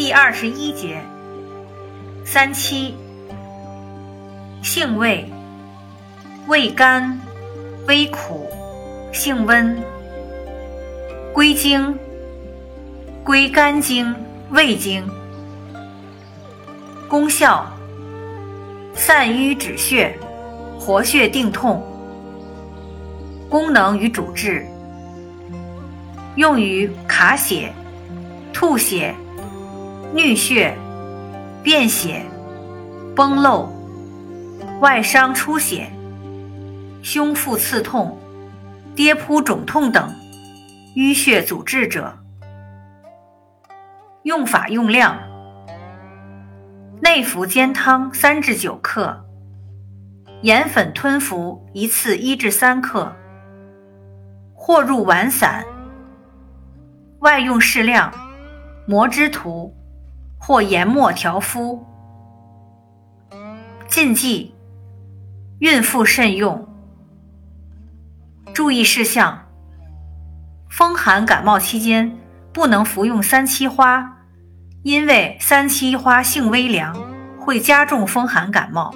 第二十一节，三七，性味，味甘，微苦，性温，归经，归肝经、胃经。功效，散瘀止血，活血定痛。功能与主治，用于卡血、吐血。衄血、便血、崩漏、外伤出血、胸腹刺痛、跌扑肿痛等淤血阻滞者。用法用量：内服煎汤三至九克，盐粉吞服一次一至三克，或入丸散。外用适量，磨之涂。或研末调敷。禁忌：孕妇慎用。注意事项：风寒感冒期间不能服用三七花，因为三七花性微凉，会加重风寒感冒。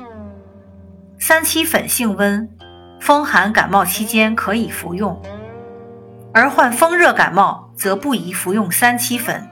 三七粉性温，风寒感冒期间可以服用，而患风热感冒则不宜服用三七粉。